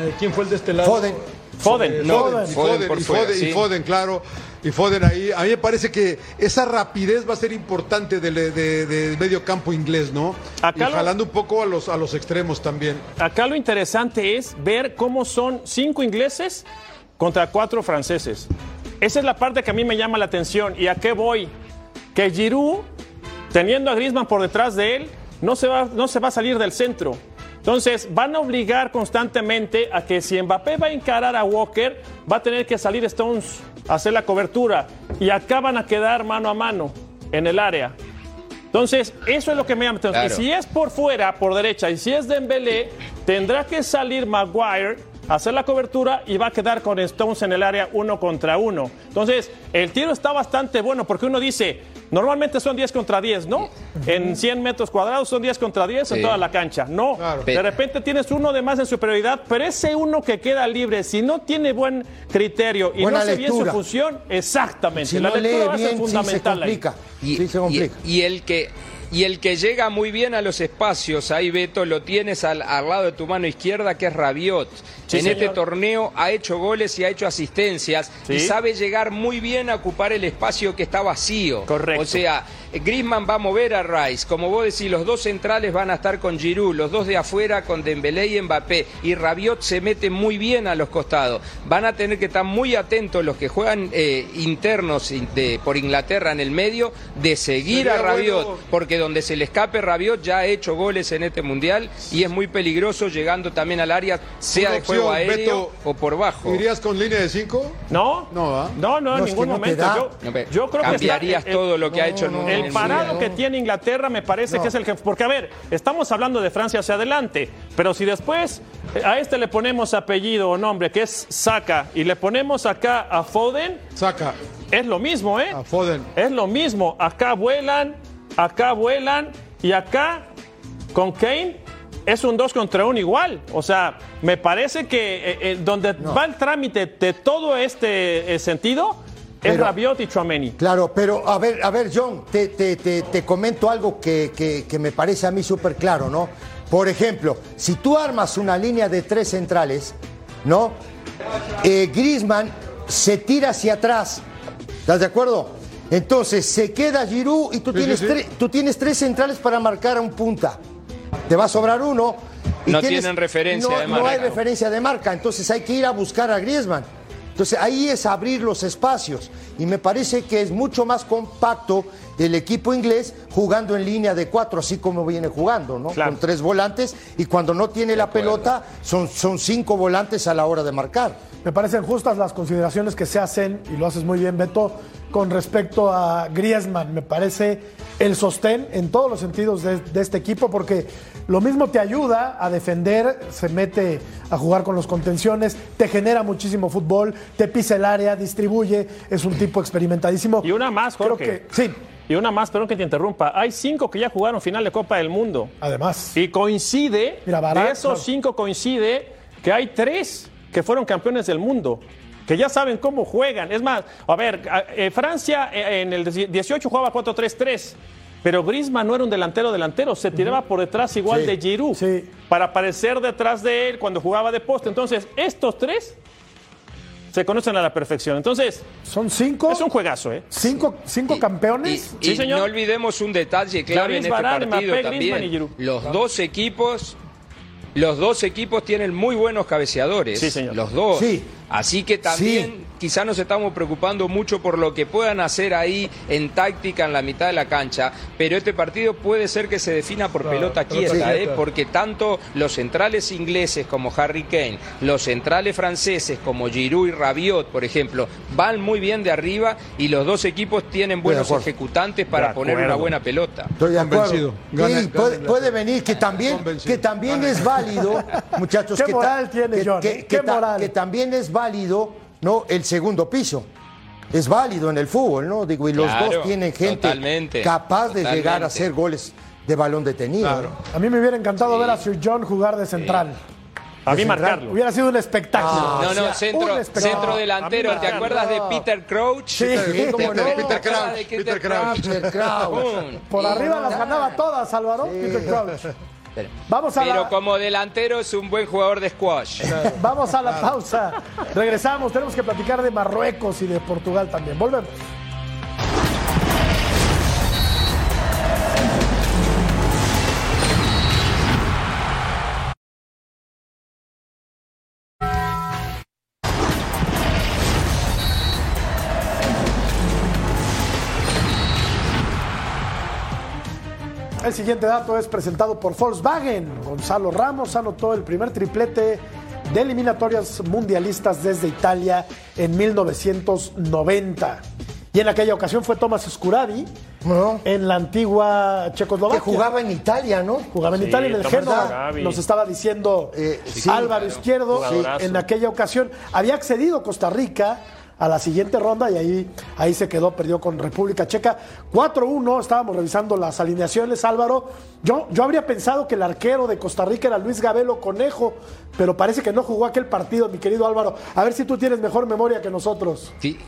eh, ¿Quién fue el de este lado? Foden. Foden. Eh, No, Foden, y Foden Foden, por y fuera, Foden, y sí. Foden, claro. Y Foden ahí. A mí me parece que esa rapidez va a ser importante del de, de medio campo inglés, ¿no? Acá y lo- jalando un poco a los, a los extremos también. Acá lo interesante es ver cómo son cinco ingleses contra cuatro franceses. Esa es la parte que a mí me llama la atención. ¿Y a qué voy? que Giroud, teniendo a Griezmann por detrás de él, no se va, no se va a salir del centro. Entonces, van a obligar constantemente a que si Mbappé va a encarar a Walker, va a tener que salir Stones a hacer la cobertura. Y acá van a quedar mano a mano en el área. Entonces, eso es lo que me llama. Claro. Y si es por fuera, por derecha, y si es Dembélé, tendrá que salir Maguire hacer la cobertura y va a quedar con Stones en el área uno contra uno. Entonces, el tiro está bastante bueno porque uno dice, normalmente son 10 contra 10, ¿no? En 100 metros cuadrados son 10 contra 10 en toda la cancha. No, Claro. de repente tienes uno de más en superioridad, pero ese uno que queda libre, si no tiene buen criterio y Buena no hace bien su lectura. función, exactamente. Si la no lectura lee va a ser bien, sí se fundamental ahí. complica. Y, sí se y- complica. y el que y el que llega muy bien a los espacios, ahí Beto, lo tienes al, al lado de tu mano izquierda, que es Rabiot. Sí, en señor. este torneo ha hecho goles y ha hecho asistencias y sabe llegar muy bien a ocupar el espacio que está vacío. Correcto. O sea, Griezmann va a mover a Rice. Como vos decís, los dos centrales van a estar con Giroud, los dos de afuera con Dembélé y Mbappé. Y Rabiot se mete muy bien a los costados. Van a tener que estar muy atentos los que juegan eh, internos de- por Inglaterra en el medio de seguir Sería a Rabiot. bueno- Porque donde se le escape Rabiot ya ha hecho goles en este mundial y es muy peligroso llegando también al área, sea de juego aéreo Beto, o por bajo. ¿Irías con línea de 5? No, No, ¿ah? no, no, en No, ningún que no momento. Yo, No, pero yo creo que cambiarías está- el- todo lo que ha hecho en un- El el parado que tiene Inglaterra me parece que es el que. Porque, a ver, estamos hablando de Francia hacia adelante, pero si después eh, a este le ponemos apellido o nombre, que es Saka, y le ponemos acá a Foden, Saca es lo mismo, ¿eh? a Foden. Es lo mismo. Acá vuelan, acá vuelan, y acá con Kane es un 2 contra 1 igual. O sea, me parece que eh, eh, donde va el trámite de todo este eh, sentido es Rabiot y Chouameni. Claro, pero a ver, a ver, John, te, te- te- te comento algo que, que- que me parece a mí súper claro, ¿no? Por ejemplo, si tú armas una línea de tres centrales, ¿no? Griezmann se tira hacia atrás, ¿estás de acuerdo? Entonces se queda Giroud y tú, Sí, tienes, sí, sí. tre- tú tienes tres centrales para marcar a un punta. Te va a sobrar uno. No tienen referencia no- de No hay marca. referencia de marca, entonces hay que ir a buscar a Griezmann. Entonces ahí es abrir los espacios y me parece que es mucho más compacto el equipo inglés jugando en línea de cuatro, así como viene jugando, ¿no? Claro. Con tres volantes y cuando no tiene la pelota son, son cinco volantes a la hora de marcar. Me parecen justas las consideraciones que se hacen, y lo haces muy bien, Beto, con respecto a Griezmann. Me parece el sostén en todos los sentidos de, de este equipo, porque lo mismo te ayuda a defender, se mete a jugar con los contenciones, te genera muchísimo fútbol, te pisa el área, distribuye, es un tipo experimentadísimo. Y una más, Creo Jorge. que, sí, Y una más, perdón que te interrumpa. Hay cinco que ya jugaron final de Copa del Mundo. además. Y coincide, Mira, Barak, de esos cinco coincide que hay tres que fueron campeones del mundo. Que ya saben cómo juegan. Es más, a ver, eh, Francia eh, en el 18 jugaba 4-3-3. Pero Griezmann no era un delantero delantero, se tiraba por detrás igual Sí, de Giroud sí. para aparecer detrás de él cuando jugaba de poste. Entonces, estos tres se conocen a la perfección. Entonces, Son cinco, es un juegazo, ¿eh? cinco, cinco Y- campeones. Y, Sí, y señor. no olvidemos un detalle clave en este partido también. Los dos equipos, los dos equipos tienen muy buenos cabeceadores. Sí, señor. Los dos. Sí. Así que también Sí. quizá nos estamos preocupando mucho por lo que puedan hacer ahí en táctica en la mitad de la cancha, pero este partido puede ser que se defina por pelota quieta. ¿eh? porque tanto los centrales ingleses como Harry Kane, los centrales franceses como Giroud y Rabiot, por ejemplo, van muy bien de arriba y los dos equipos tienen buenos ejecutantes para poner una buena pelota. Estoy de acuerdo. Sí, puede, venir que también, que también es válido, muchachos. ¿Qué que ta- moral tiene, que- John? que- ¿Qué que ta- moral? que también es válido, ¿no? El segundo piso. Es válido en el fútbol, ¿no? Digo, y los Claro, dos tienen gente totalmente, capaz de llegar a hacer goles de balón detenido. Claro. ¿no? A mí me hubiera encantado ver a Sir John jugar de central. A mí marcarlo. Hubiera sido un espectáculo. Ah, No, o no, sea, centro, un espectáculo. centro delantero. ¿Te acuerdas de. Peter Crouch? Sí, cómo no. Peter ¿Te acuerdas Crouch, de Peter Crouch. Peter Crouch. Por Y- arriba las ganaba todas, Álvaro. Peter Crouch. Vamos a, Pero la, como delantero es un buen jugador de squash. vamos a la pausa. Regresamos. Tenemos que platicar de Marruecos y de Portugal también. Volvemos. El siguiente dato es presentado por Volkswagen. Gonzalo Ramos anotó el primer triplete de eliminatorias mundialistas desde Italia en 1990. Y en aquella ocasión fue Tomás Scuradi No. en la antigua Que Checoslovaquia. jugaba en Italia, ¿no? Jugaba en Sí, Italia en el Genoa. Nos estaba diciendo Eh, sí, Álvaro claro. Izquierdo en aquella ocasión. Había accedido Costa Rica a la siguiente ronda y ahí, ahí se quedó, perdió con República Checa. 4-1, estábamos revisando las alineaciones, Álvaro. Yo, yo habría pensado que el arquero de Costa Rica era Luis Gabelo Conejo, pero parece que no jugó aquel partido, mi querido Álvaro. A ver si tú tienes mejor memoria que nosotros. Sí,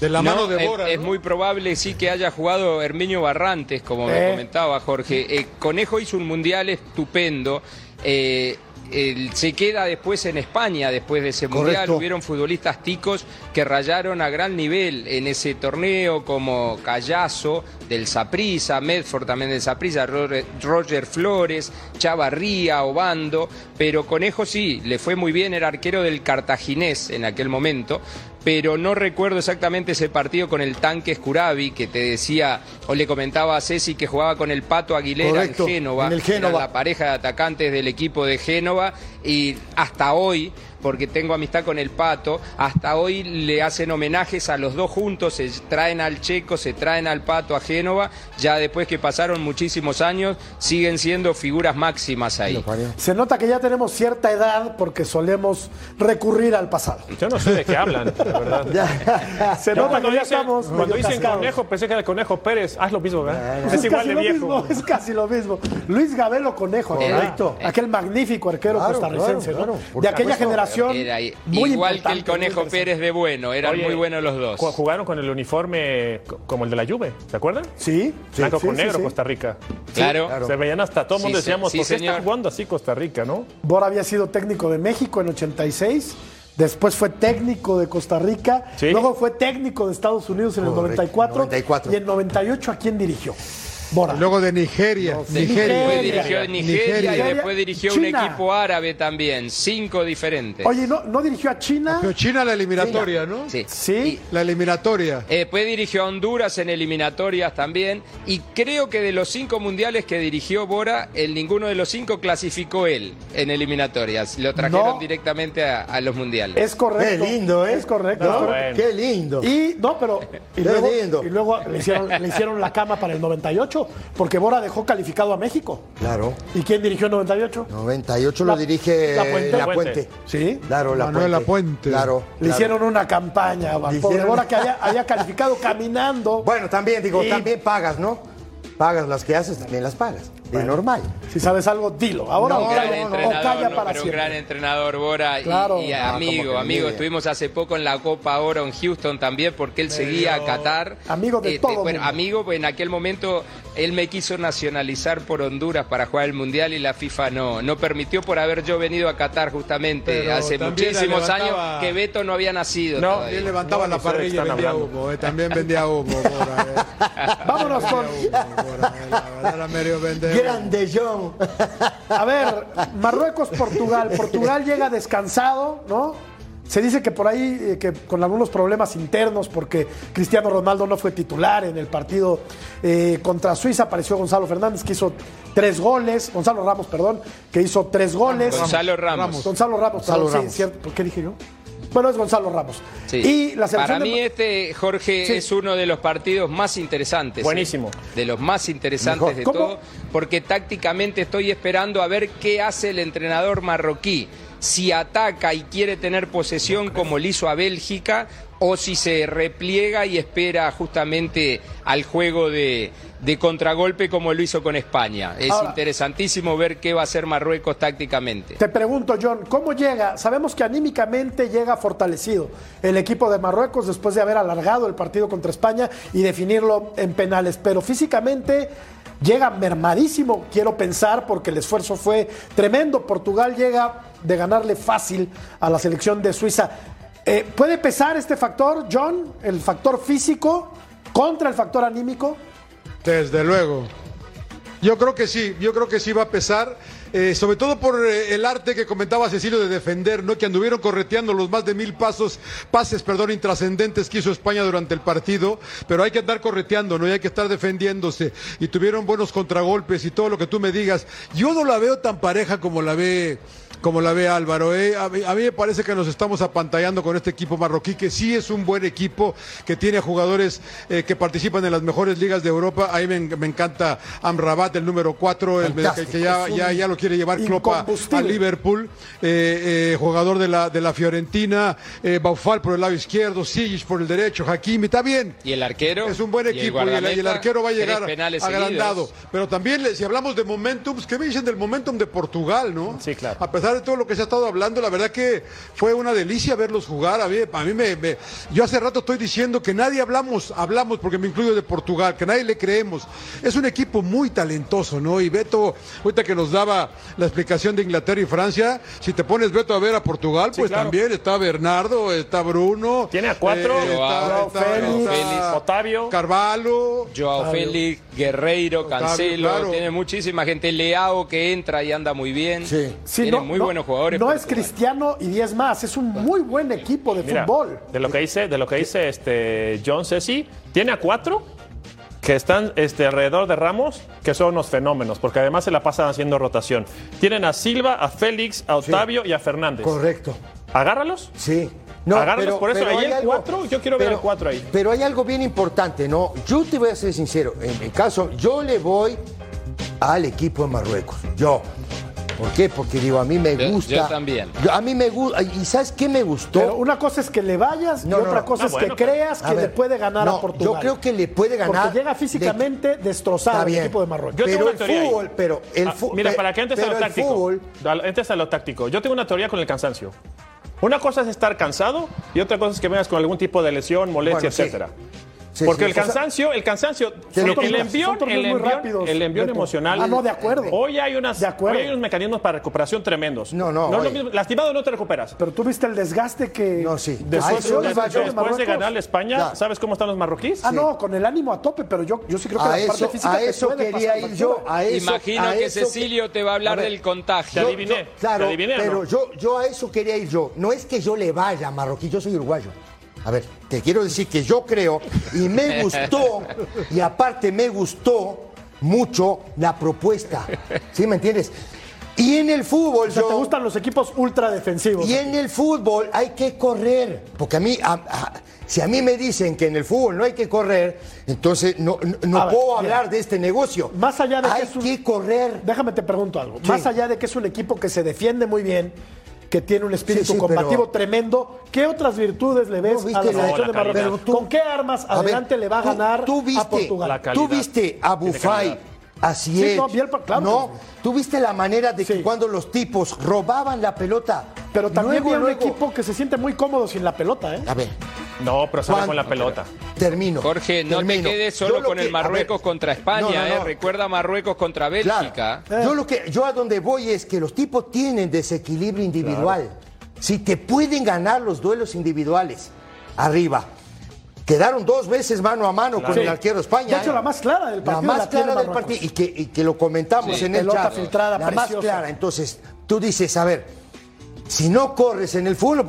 De la No, mano de es- Bora. Es, ¿no? muy probable sí que haya jugado Herminio Barrantes, como Eh. me comentaba Jorge. Eh, Conejo hizo un mundial estupendo. Eh, él se queda después en España, después de ese mundial. Hubieron futbolistas ticos que rayaron a gran nivel en ese torneo, como Callazo del Saprissa, Medford también del Saprissa, Roger, Roger Flores, Chavarría, Obando. Pero Conejo sí, le fue muy bien, era arquero del Cartaginés en aquel momento pero no recuerdo exactamente ese partido con el tanque Escurabi que te decía o le comentaba a Ceci que jugaba con el Pato Aguilera Correcto, en Génova, en el Génova. Era la pareja de atacantes del equipo de Génova y hasta hoy porque tengo amistad con el Pato, hasta hoy le hacen homenajes a los dos juntos, se traen al Checo, se traen al Pato a Génova, ya después que pasaron muchísimos años, siguen siendo figuras máximas ahí. Se nota que ya tenemos cierta edad porque solemos recurrir al pasado. Yo no sé de qué hablan, de verdad. Se nota cuando que ya dicen, estamos cuando dicen cascados. conejo, pensé que era el conejo Pérez. Haz lo mismo, ¿verdad? Pues es igual casi de lo viejo. mismo, es casi lo mismo. Luis Gabelo Conejo, Correcto. ¿no? aquel magnífico arquero Claro, costarricense, de aquella supuesto. Era muy igual que el Conejo. Pérez de Bueno, eran Oye, muy buenos los dos. Jugaron con el uniforme co- como el de la Juve, ¿se acuerdan? Sí, Blanco sí, con sí, negro, sí. Costa Rica. Claro. Se veían hasta todo el mundo Sí, sí, decíamos, sí, ¿por qué señor. está jugando así Costa Rica, no? Bora había sido técnico de México en 86, después fue técnico de Costa Rica, Sí. luego fue técnico de Estados Unidos en el Correcto, 94, 94. y en 98 ¿a quién dirigió? Bora. Luego de Nigeria. de Nigeria. Dirigió Nigeria, Nigeria. y después dirigió un China. equipo árabe también, cinco diferentes. Oye, ¿no, ¿no dirigió a China? Pero China la eliminatoria, ¿no? Sí. Sí. La eliminatoria. Eh, después dirigió a Honduras en eliminatorias también. Y creo que de los cinco mundiales que dirigió Bora, en ninguno de los cinco clasificó él en eliminatorias. Lo trajeron No. directamente a, a los mundiales. Es correcto. Qué lindo, ¿eh? Es correcto. No, es correcto. bueno. Qué lindo. Y no, pero y Qué luego, lindo. y luego le, hicieron, le hicieron la cama para el 98, porque Bora dejó calificado a México. Claro. ¿Y quién dirigió el 98? 98 La- lo dirige La Puente. La Puente. Puente. Sí. Claro, La Manuel Puente. Lapuente. Claro. Le hicieron una campaña al Le pobre hicieron- Bora que había, había calificado caminando. Bueno, también, digo, Y- también pagas, ¿no? Pagas las que haces, también las pagas. De normal. Si sabes algo, dilo. Ahora No, o Un gran calla, o entrenador, calla no, para pero un siempre. gran entrenador Bora y- Claro. y, Ah, amigo, amigo. Estuvimos hace poco en la Copa Oro en Houston también porque él seguía a Qatar. Amigo de todo bueno, mundo. amigo, pues en aquel momento él me quiso nacionalizar por Honduras para jugar el Mundial y la FIFA no, no permitió por haber yo venido a Qatar justamente Pero hace muchísimos levantaba- años que Beto no había nacido. No, todavía. Él levantaba No, la parrilla y vendía humo. eh, También vendía humo. Vámonos con. Grande John. A ver, Marruecos-Portugal. Portugal llega descansado, ¿no? Se dice que por ahí, eh, que con algunos problemas internos, porque Cristiano Ronaldo no fue titular en el partido eh, contra Suiza, apareció Gonzalo Fernández, que hizo tres goles, Gonzalo Ramos, perdón, que hizo tres goles. Gonzalo Ramos. Gonzalo Ramos, Gonzalo perdón, sí, Ramos. cierto. ¿Por qué dije yo? Bueno, es Gonzalo Ramos. Sí. Y la selección Para de- mí este, Jorge, Sí. es uno de los partidos más interesantes. ¿eh? Buenísimo. De los más interesantes Mejor. de ¿Cómo? todo, porque tácticamente estoy esperando a ver qué hace el entrenador marroquí. Si ataca y quiere tener posesión como lo hizo a Bélgica, o si se repliega y espera justamente al juego de, de contragolpe como lo hizo con España. Es Ahora- interesantísimo ver qué va a hacer Marruecos tácticamente. Te pregunto, John, ¿cómo llega? Sabemos que anímicamente llega fortalecido el equipo de Marruecos después de haber alargado el partido contra España y definirlo en penales, pero físicamente llega mermadísimo, quiero pensar, porque el esfuerzo fue tremendo. Portugal llega de ganarle fácil a la selección de Suiza. Eh, ¿Puede pesar este factor, John, el factor físico contra el factor anímico? Desde luego. Yo creo que sí, yo creo que sí va a pesar. eh, sobre todo por eh, el arte que comentaba Cecilio de defender, ¿no? Que anduvieron correteando los más de mil pasos, pases, perdón, intrascendentes que hizo España durante el partido, pero hay que andar correteando, ¿no? Y hay que estar defendiéndose. Y tuvieron buenos contragolpes y todo lo que tú me digas. Yo no la veo tan pareja como la ve como la ve Álvaro. ¿eh? A, mí, a, mí, me parece que nos estamos apantallando con este equipo marroquí, que sí es un buen equipo, que tiene jugadores eh, que participan en las mejores ligas de Europa. Ahí me, me encanta Amrabat, el número 4, el, que, que ya, ya, ya, lo quiere llevar Klopp a, a, Liverpool. Eh, jugador de la, de la Fiorentina, Baufal por el lado izquierdo, Sigic por el derecho, Hakimi, está bien. Y el arquero. Es un buen equipo y el, y el arquero va a llegar agrandado. Pero también, si hablamos de momentum, ¿qué me dicen del momentum de Portugal, no? Sí, claro. A pesar de todo lo que se ha estado hablando, la verdad que fue una delicia verlos jugar. A mí, a mí me, me, yo hace rato estoy diciendo que nadie hablamos, hablamos porque me incluyo de Portugal, que nadie le creemos. Es un equipo muy talentoso, ¿no? Y Beto, ahorita que nos daba la explicación de Inglaterra y Francia, si te pones Beto a ver a Portugal, sí, pues claro. también está Bernardo, está Bruno. Tiene a cuatro, eh, está, está, Félix, está, Otavio, Carvalho, Joao Félix, Guerreiro, Cancelo, claro. tiene muchísima gente. Leao que entra y anda muy bien. Sí, sí tiene no, muy no, buenos jugadores. No es Cristiano y 10 más, es un muy buen equipo de Mira, fútbol. De lo que dice, de lo que dice este John Ceci, tiene a cuatro que están este, alrededor de Ramos, que son unos fenómenos, porque además se la pasan haciendo rotación. Tienen a Silva, a Félix, a Octavio sí. y a Fernández. Correcto. Agárralos. Sí. No, Agárralos pero, por eso. Ahí el 4, yo quiero ver el 4 ahí. Pero hay algo bien importante, ¿no? Yo te voy a ser sincero. En mi caso, yo le voy al equipo de Marruecos. Yo. ¿Por qué? Porque digo, a mí me gusta. Yo, yo también. Yo, a mí me gusta. ¿Y sabes qué me gustó? Pero una cosa es que le vayas No, y no, otra no. cosa No, es bueno, que creas que ver, le puede ganar no, a Portugal. Yo creo que le puede ganar. Porque llega físicamente destrozado Está el bien. equipo de Marruecos. Yo tengo pero una el ahí. fútbol, pero el Ah, fútbol. Mira, para que entres a lo el táctico. fútbol, Al- Entres a lo táctico. Yo tengo una teoría con el cansancio. Una cosa es estar cansado y otra cosa es que vengas con algún tipo de lesión, molestia, Bueno, etcétera. Sí, Porque sí, el sea, cansancio, el cansancio, el, envión, torneos el muy envión, rápidos, el envión emocional. Ah, no, de acuerdo. Hoy hay unas, De acuerdo. hoy hay unos mecanismos para recuperación tremendos. No, no, es lo mismo. Lastimado no te recuperas. Pero tú viste el desgaste que. No, sí. Después, después- de después a España, Ya. ¿sabes cómo están los marroquíes? Ah, no, con el ánimo a tope, pero yo, yo sí creo que a la parte eso, física a eso puede quería pasar ir yo. A eso, Imagino a que eso Cecilio te va a hablar A ver, del contagio. Te adiviné. Claro, ¿Te adiviné pero no? yo, yo a eso quería ir yo. No es que yo le vaya a Marroquí, yo soy uruguayo. A ver, te quiero decir que yo creo y me gustó, y aparte me gustó mucho la propuesta. ¿Sí me entiendes? Y en el fútbol, O sea, yo- te gustan los equipos ultra defensivos. y en el fútbol hay que correr. Porque a mí, a- a- si a mí me dicen que en el fútbol no hay que correr, entonces no, no- no A ver, puedo mira, hablar de este negocio. Más allá de hay que es un- que correr. Déjame te pregunto algo. Sí. Más allá de que es un equipo que se defiende muy bien, que tiene un espíritu Sí, sí, combativo pero- tremendo, ¿qué otras virtudes le ves No, viste a la selección de. Marruecos? Tú- ¿Con qué armas A ver, adelante le va a tú- ganar tú viste, a Portugal? Tú viste a Bufay, calidad. a Ziyech, Sí, no, sí. Tú viste la manera de que cuando los tipos robaban la pelota. Pero también luego, vi un luego- equipo que se siente muy cómodo sin la pelota, ¿eh? A ver, No, pero sale con la pelota. termino. Jorge, no termino. te quedes solo lo con que- el Marruecos ver, contra España, no, no, ¿eh? no. Recuerda Marruecos contra Claro. Bélgica. Yo lo que yo a donde voy es que los tipos tienen desequilibrio individual. Si te pueden ganar los duelos individuales arriba. Quedaron dos veces mano a mano con Sí. el arquero de España. De hecho, ¿eh? la más clara del partido La más la clara del partido. Y que, y que lo comentamos Sí. en el Pelota chat. filtrada, la más clara. Entonces, tú dices, a ver, si no corres en el fútbol, no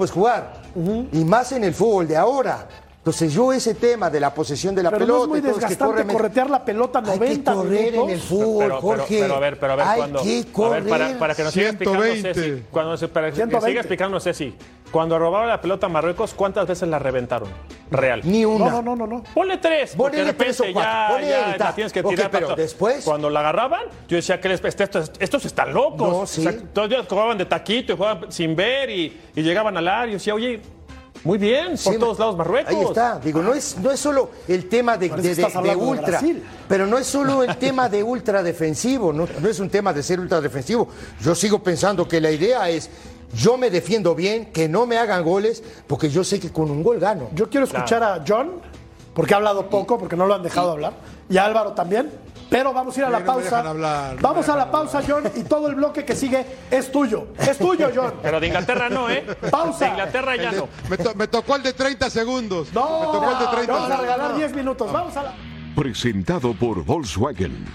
Y más en el fútbol de ahora. Entonces, yo ese tema de la posesión de la Pero no pelota. es muy desgastante corre- corretear la pelota 90 Hay que correr minutos. en el fútbol, pero, pero- Jorge. pero a ver, pero a ver Hay cuando. que a correr. ver, para, para que nos siga explicando 120. Ceci, cuando para que 120. siga explicando Ceci, cuando robaba la pelota a Marruecos, ¿cuántas veces la reventaron? Real. Ni una. No, no, no, no. no. Ponle tres, porque de tres repente o cuatro, ya, ya la tienes que tirar. pero para después- Cuando la agarraban, yo decía que les, estos, estos están locos. No, sí. O sea, todos ellos jugaban de taquito y jugaban sin ver y, y llegaban al área. Y decía, oye, muy bien, por Sí, todos lados Marruecos. Ahí está. Digo, no es, no es solo el tema de, de- ultra. Pero no es solo el tema de ultra defensivo. No, no es un tema de ser ultra defensivo. Yo sigo pensando que la idea es. Yo me defiendo bien, que no me hagan goles, porque yo sé que con un gol gano. Yo quiero escuchar a John, porque ha hablado poco, porque no lo han dejado hablar, y a Álvaro también. Pero vamos a ir a la no pausa. dejan hablar, no vamos a la pausa, John, y todo el bloque que sigue es tuyo. Es tuyo, John. Pero de Inglaterra no, ¿eh? Pausa. De Inglaterra ya de- no. me, to- me tocó el de 30 segundos. No, me tocó el de 30 vamos a regalar 10 minutos. Vamos a la. Presentado por Volkswagen.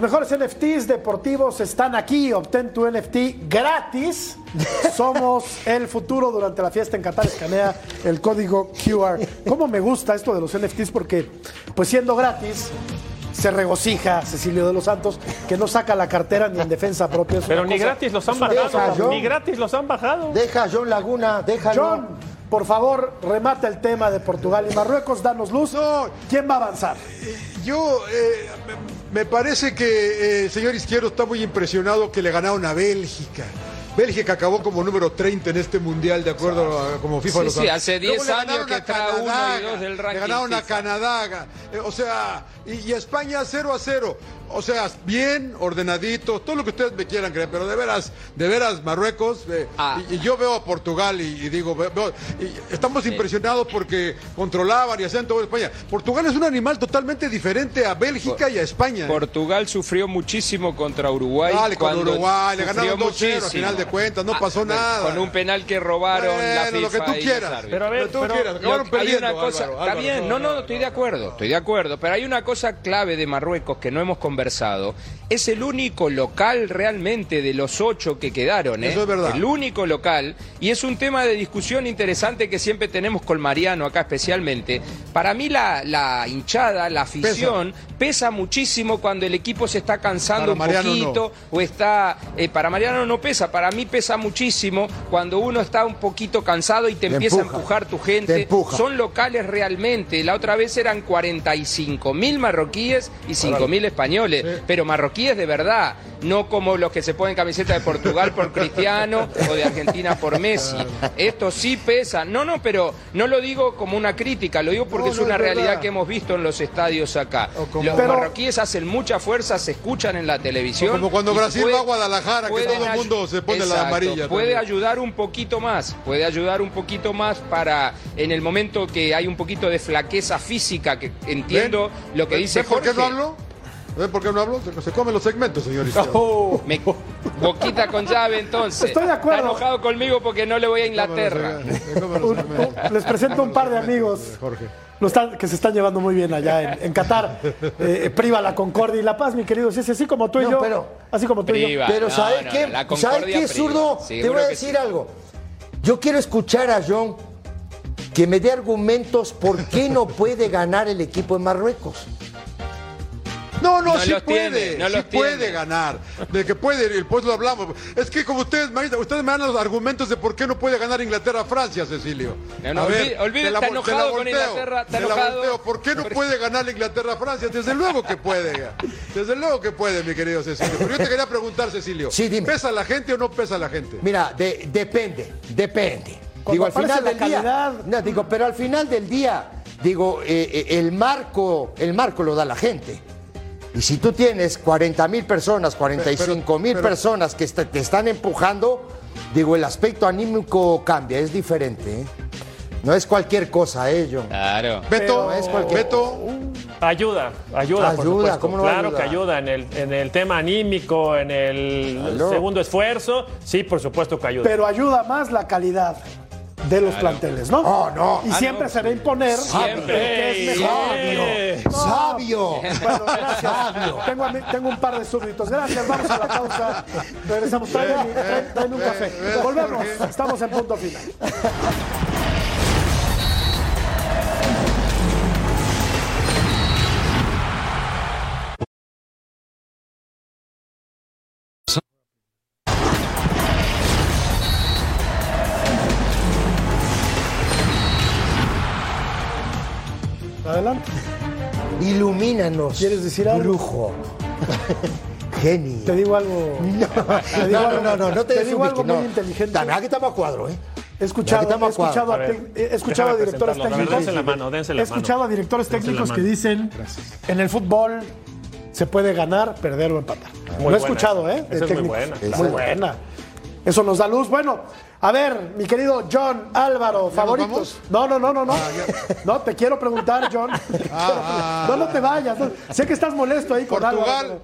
Los mejores NFTs deportivos están aquí. Obtén tu NFT gratis. Somos el futuro durante la fiesta en Qatar. Escanea el código QR. ¿Cómo me gusta esto de los NFTs? Porque, pues siendo gratis, se regocija Cecilio de los Santos, que no saca la cartera ni en defensa propia. Es Pero ni cosa- gratis los han bajado. Ni gratis los han bajado. Deja a John Laguna, déjalo. John, por favor, remata el tema de Portugal y Marruecos. Danos luz. No. ¿Quién va a avanzar? Yo, eh, me parece que eh, el señor Izquierdo está muy impresionado que le ganaron a Bélgica. Bélgica acabó como número 30 en este mundial, de acuerdo a como FIFA Sí, lo sí, sabe. hace Luego 10 le años que está uno y Canadá, dos del ranking Le ganaron a FIFA. Canadá, eh, o sea, y, y España 0 a 0. O sea, bien, ordenadito, todo lo que ustedes me quieran creer, pero de veras, de veras, Marruecos, eh, Ah. y, y yo veo a Portugal y, y digo, ve- veo- y estamos impresionados porque controlaban y hacían todo España. Portugal es un animal totalmente diferente a Bélgica y a España. ¿eh? Portugal sufrió muchísimo contra Uruguay. Dale, con cuando Uruguay, le ganaron 2-0 al muchísimo. final de cuentas, no pasó bueno, nada. Con un penal que robaron la Bueno, FIFA lo que tú quieras. Pero a ver, Lo que tú pero- quieras, Lo- acabaron hay perdiendo, una cosa, Álvaro, está bien, no, no, estoy de acuerdo, estoy de acuerdo, pero hay una cosa clave de Marruecos que no hemos conversado, conversado es el único local realmente de los ocho que quedaron, ¿eh? Eso es verdad. el único local, y es un tema de discusión interesante que siempre tenemos con Mariano acá especialmente. Para mí la, la hinchada, la afición, pesa. muchísimo cuando el equipo se está cansando Para Mariano un poquito, o está, eh, para Mariano no pesa, para mí pesa muchísimo cuando uno está un poquito cansado y te Te empieza empuja. a empujar tu Te gente. Son locales realmente. La otra vez eran 45 mil marroquíes y 5 mil españoles, pero marroquíes de verdad, no como los que se ponen camiseta de Portugal por Cristiano o de Argentina por Messi. Esto sí pesa. No, no, pero no lo digo como una crítica, lo digo porque No, es una realidad verdad. que hemos visto en los estadios acá. Como- Los Pero- marroquíes hacen mucha fuerza, se escuchan en la televisión. O como cuando Brasil puede- va a Guadalajara, que todo el mundo se pone la Exacto, amarilla Puede también. ayudar un poquito más, puede ayudar un poquito más para en el momento que hay un poquito de flaqueza física, que entiendo ¿Ven? lo que ¿Ven- dice ven ¿Por Jorge. qué no hablo? ¿Ven por qué no hablo? Se, comen los segmentos, señor. Me- boquita con llave entonces. Estoy de acuerdo. Está enojado conmigo porque no le voy a Inglaterra. Les presento un par de amigos Jorge. lo están- que se están llevando muy bien allá en, en Qatar. Eh, priva la concordia y la paz, mi querido. Sí, sí, así como tú y No, yo. pero- así como tú y yo. Pero No, ¿sabes no, qué? ¿Sabes qué, zurdo? Te voy a decir sí. algo. Yo quiero escuchar a John que me dé argumentos por qué no puede ganar el equipo de Marruecos. No, no, No sí puede, tiene, no sí puede tiene. ganar. De que puede, el pues lo hablamos. Es que como ustedes, me- ustedes me dan los argumentos de por qué no puede ganar Inglaterra a Francia, Cecilio. No, no, A olvide- olvide, está enojado con volteo, Inglaterra, está te la enojado. volteo. ¿Por qué no puede ganar la Inglaterra a Francia? Desde luego que puede. Desde luego que puede, mi querido Cecilio. Pero yo te quería preguntar, Cecilio. Sí, dime. ¿Pesa la gente o no pesa la gente? Mira, de- depende, depende. Cuando digo, al final la del calidad. día. No, digo, pero al final del día, digo, eh, eh, el marco, el marco lo da la gente. Y si tú tienes 40 mil personas, 45 mil personas que te están empujando, digo, el aspecto anímico cambia, es diferente. ¿eh? No es cualquier cosa, ¿eh, John? Claro. Beto, Pero es cualquier- Beto, Ayuda, ayuda, por Ayuda, supuesto. ¿cómo no claro que ayuda en el, en el tema anímico, en el Claro. segundo esfuerzo. Sí, por supuesto que ayuda. Pero ayuda más la calidad de los planteles, ¿no? Oh, no. Y Ah, siempre no. se va a imponer Siempre. el que es mejor. Eh, ¡Sabio! Bueno, gracias. Tengo, a mí- tengo un par de súbditos. Gracias, vamos a la pausa. Regresamos. Tráeme un café. Volvemos. Estamos en punto final. Adelante. Ilumínanos. ¿Quieres decir algo? Brujo. Genio. Te digo algo. te digo No, algo- no, no, no, no te, te digo algo muy no. inteligente. Verdad que estamos a cuadro, ¿eh? He escuchado, he escuchado, a ver, he escuchado a directores técnicos. dense la mano, la he escuchado mano. a directores técnicos que mano. dicen en el fútbol se puede ganar, perder o empatar. Lo he buena escuchado, esa. ¿eh? de Esa es muy buena. Muy buena. Eso nos da luz. Bueno, a ver, mi querido John Álvaro, favoritos. No, no, no, no, no. No, te quiero preguntar, John. ah, no, no te vayas. no. Sé que estás molesto ahí con Portugal. Álvaro.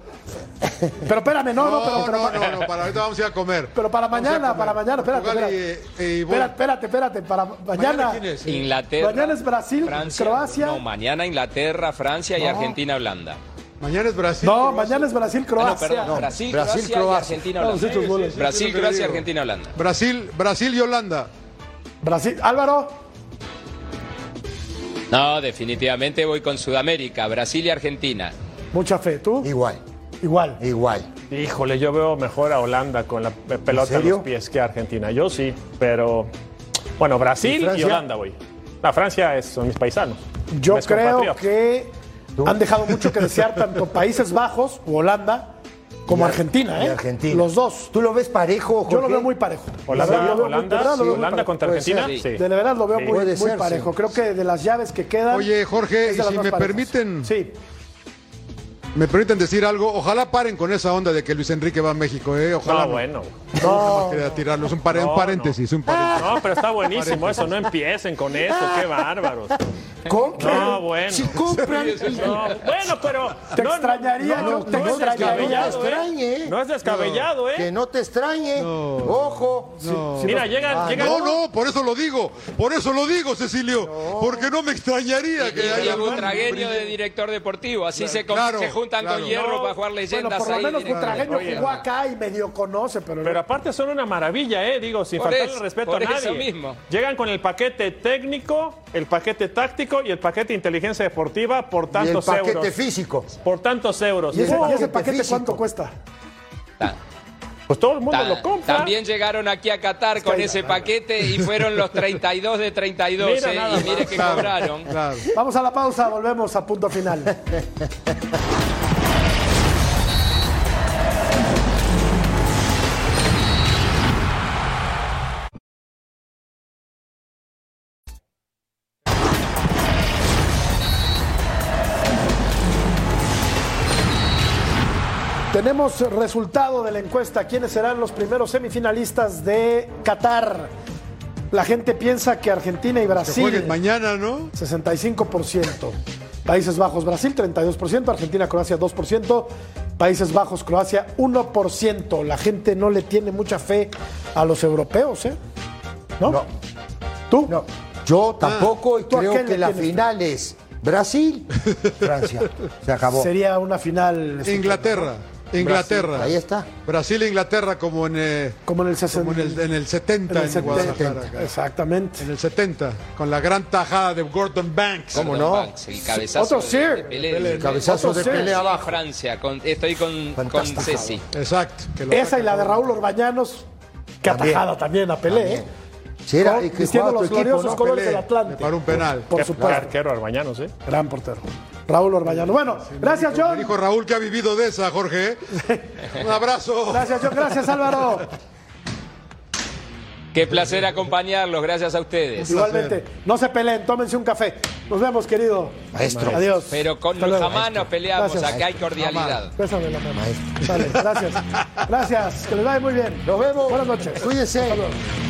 Pero, pero espérame, no, no, pero, No, pero- no, no, no, para ahorita vamos a ir a comer. pero para Vamos mañana, para mañana, espérate, espérate. y- y- y- espérate, espérate, espérate, para mañana. quién es? Inglaterra. Mañana es Brasil, Francia, Croacia. No, mañana Inglaterra, Francia y No. Argentina, Holanda. Mañana es Brasil. No, Croacia. mañana es Ah, no, perdón, Brasil, Brasil, Croacia, y Croacia. Argentina, Holanda. bolas. Brasil, Croacia. Argentina, Holanda. Brasil, Brasil y Holanda. Brasil. Álvaro, No, definitivamente voy con Sudamérica, Brasil y Argentina. mucha fe. ¿Tú? Igual, Igual. igual. Híjole, yo veo mejor a Holanda con la pelota en los pies que a Argentina. Yo sí, pero bueno, Brasil ¿Y y? Holanda voy. La Francia es, son mis paisanos. Yo creo compatriotas. Han dejado mucho que desear tanto Países Bajos o Holanda como Y Argentina, y ¿eh? Argentina. Los dos. ¿Tú lo ves parejo, Yo lo Jorge? veo muy parejo. Holanda, verdad, Holanda, verdad, sí, Holanda contra Argentina. ser. Sí. De verdad lo veo Sí. muy, Puede muy ser, parejo. sí. Creo que de las llaves que quedan. Oye, Jorge, y si me permiten, Sí. Me permiten decir algo, ojalá paren con esa onda de que Luis Enrique va a México, ¿eh? Ojalá. No, bueno. Nada más quería tirarlo. Es un, pare- un No, paréntesis, un paréntesis. No, pero está buenísimo eso. No empiecen con eso. Qué bárbaros. Compran. No, bueno. Si compran. No, bueno, pero. Te no, extrañaría, no, no, te no es extrañaría. descabellado, No te extrañe, ¿eh? ¿eh? No es descabellado, Que ¿eh? no te extrañe. Ojo. Mira, llegan. Ah, llegan No, no, por eso lo digo. Por eso lo digo, Cecilio. Porque no me extrañaría que Y haya. a Butragueño de director deportivo, así se, con- Claro, se claro. con hierro No, para jugar Bueno, leyendas por lo menos. Butragueño Oye, jugó acá y medio conoce, pero, Pero aparte son una maravilla, ¿eh? Digo, sin eso, respeto por a nadie. eso mismo. Llegan con el paquete técnico, el paquete táctico y el paquete inteligencia deportiva por Y el tantos paquete euros. físico. Por tantos euros. ¿Y ese, Oh, y ese paquete físico. cuánto cuesta? Ta- Pues todo el mundo ta- lo compra. También llegaron aquí a Qatar con ese paquete y fueron los 32 de 32 Mira eh, y mire que Claro, cobraron. claro. Vamos a la pausa, volvemos a punto final. Tenemos resultado de la encuesta. ¿Quiénes serán los primeros semifinalistas de Qatar? La gente piensa que Argentina y Brasil. mañana, ¿no? 65%. Países Bajos, Brasil, 32%. Argentina, Croacia, 2%. Países Bajos, Croacia, 1%. La gente no le tiene mucha fe a los europeos, ¿eh? ¿No? No. ¿Tú? No. Yo tampoco y ¿Tú a creo que la final es Brasil, Francia. Se acabó. Sería una final. Inglaterra. Inglaterra. Ahí está. Brasil e Inglaterra como en, eh, Como en el 60. como en, el, en el 70 en en, el 70. Guadalajara. Exactamente. En el 70, con la gran tajada de Gordon Banks. ¿Cómo Gordon no? Banks, el cabezazo Otro de- Sir. de Pelé. El cabezazo de Otro Pelé ser. abajo. Francia, con- estoy con, con Fantástico. Ceci. Exacto. que Esa y la de. Raúl Orbañanos, que También. atajada también a Pelé, ¿eh? Sí, era, Con- y que vistiendo jugaba los equipo, gloriosos ¿no? colores del Atlante. Para un penal. Por Qué supuesto. arquero arbañanos, ¿eh? Gran portero. Raúl Orbañano. Bueno, gracias, Me John. dijo Raúl que ha vivido de esa, Jorge. Un abrazo. Gracias, John. Gracias, Álvaro. Qué placer acompañarlos, gracias a ustedes. Igualmente. No se peleen, tómense un café. Nos vemos, querido. Maestro. Adiós. Pero con jamás nos peleamos, Gracias. acá hay cordialidad. Bésame la mano. Dale, gracias. Gracias. Que les vaya muy bien. Nos vemos. Buenas noches. Cuídense.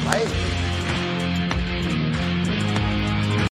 Maestro.